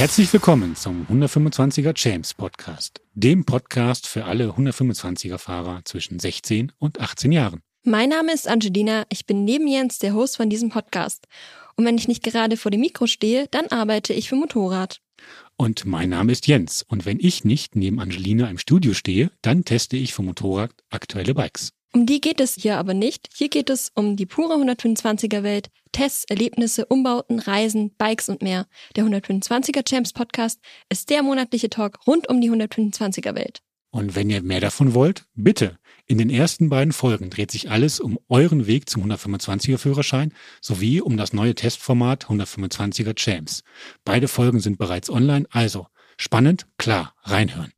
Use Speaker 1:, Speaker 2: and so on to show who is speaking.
Speaker 1: Herzlich willkommen zum 125er Champs Podcast, dem Podcast für alle 125er Fahrer zwischen 16 und 18 Jahren.
Speaker 2: Mein Name ist Angelina, ich bin neben Jens der Host von diesem Podcast. Und wenn ich nicht gerade vor dem Mikro stehe, dann arbeite ich für Motorrad.
Speaker 1: Und mein Name ist Jens. Und wenn ich nicht neben Angelina im Studio stehe, dann teste ich für Motorrad aktuelle Bikes.
Speaker 2: Um die geht es hier aber nicht. Hier geht es um die pure 125er Welt, Tests, Erlebnisse, Umbauten, Reisen, Bikes und mehr. Der 125er Champs Podcast ist der monatliche Talk rund um die 125er Welt.
Speaker 1: Und wenn ihr mehr davon wollt, bitte. In den ersten beiden Folgen dreht sich alles um euren Weg zum 125er Führerschein sowie um das neue Testformat 125er Champs. Beide Folgen sind bereits online, also spannend, klar, reinhören.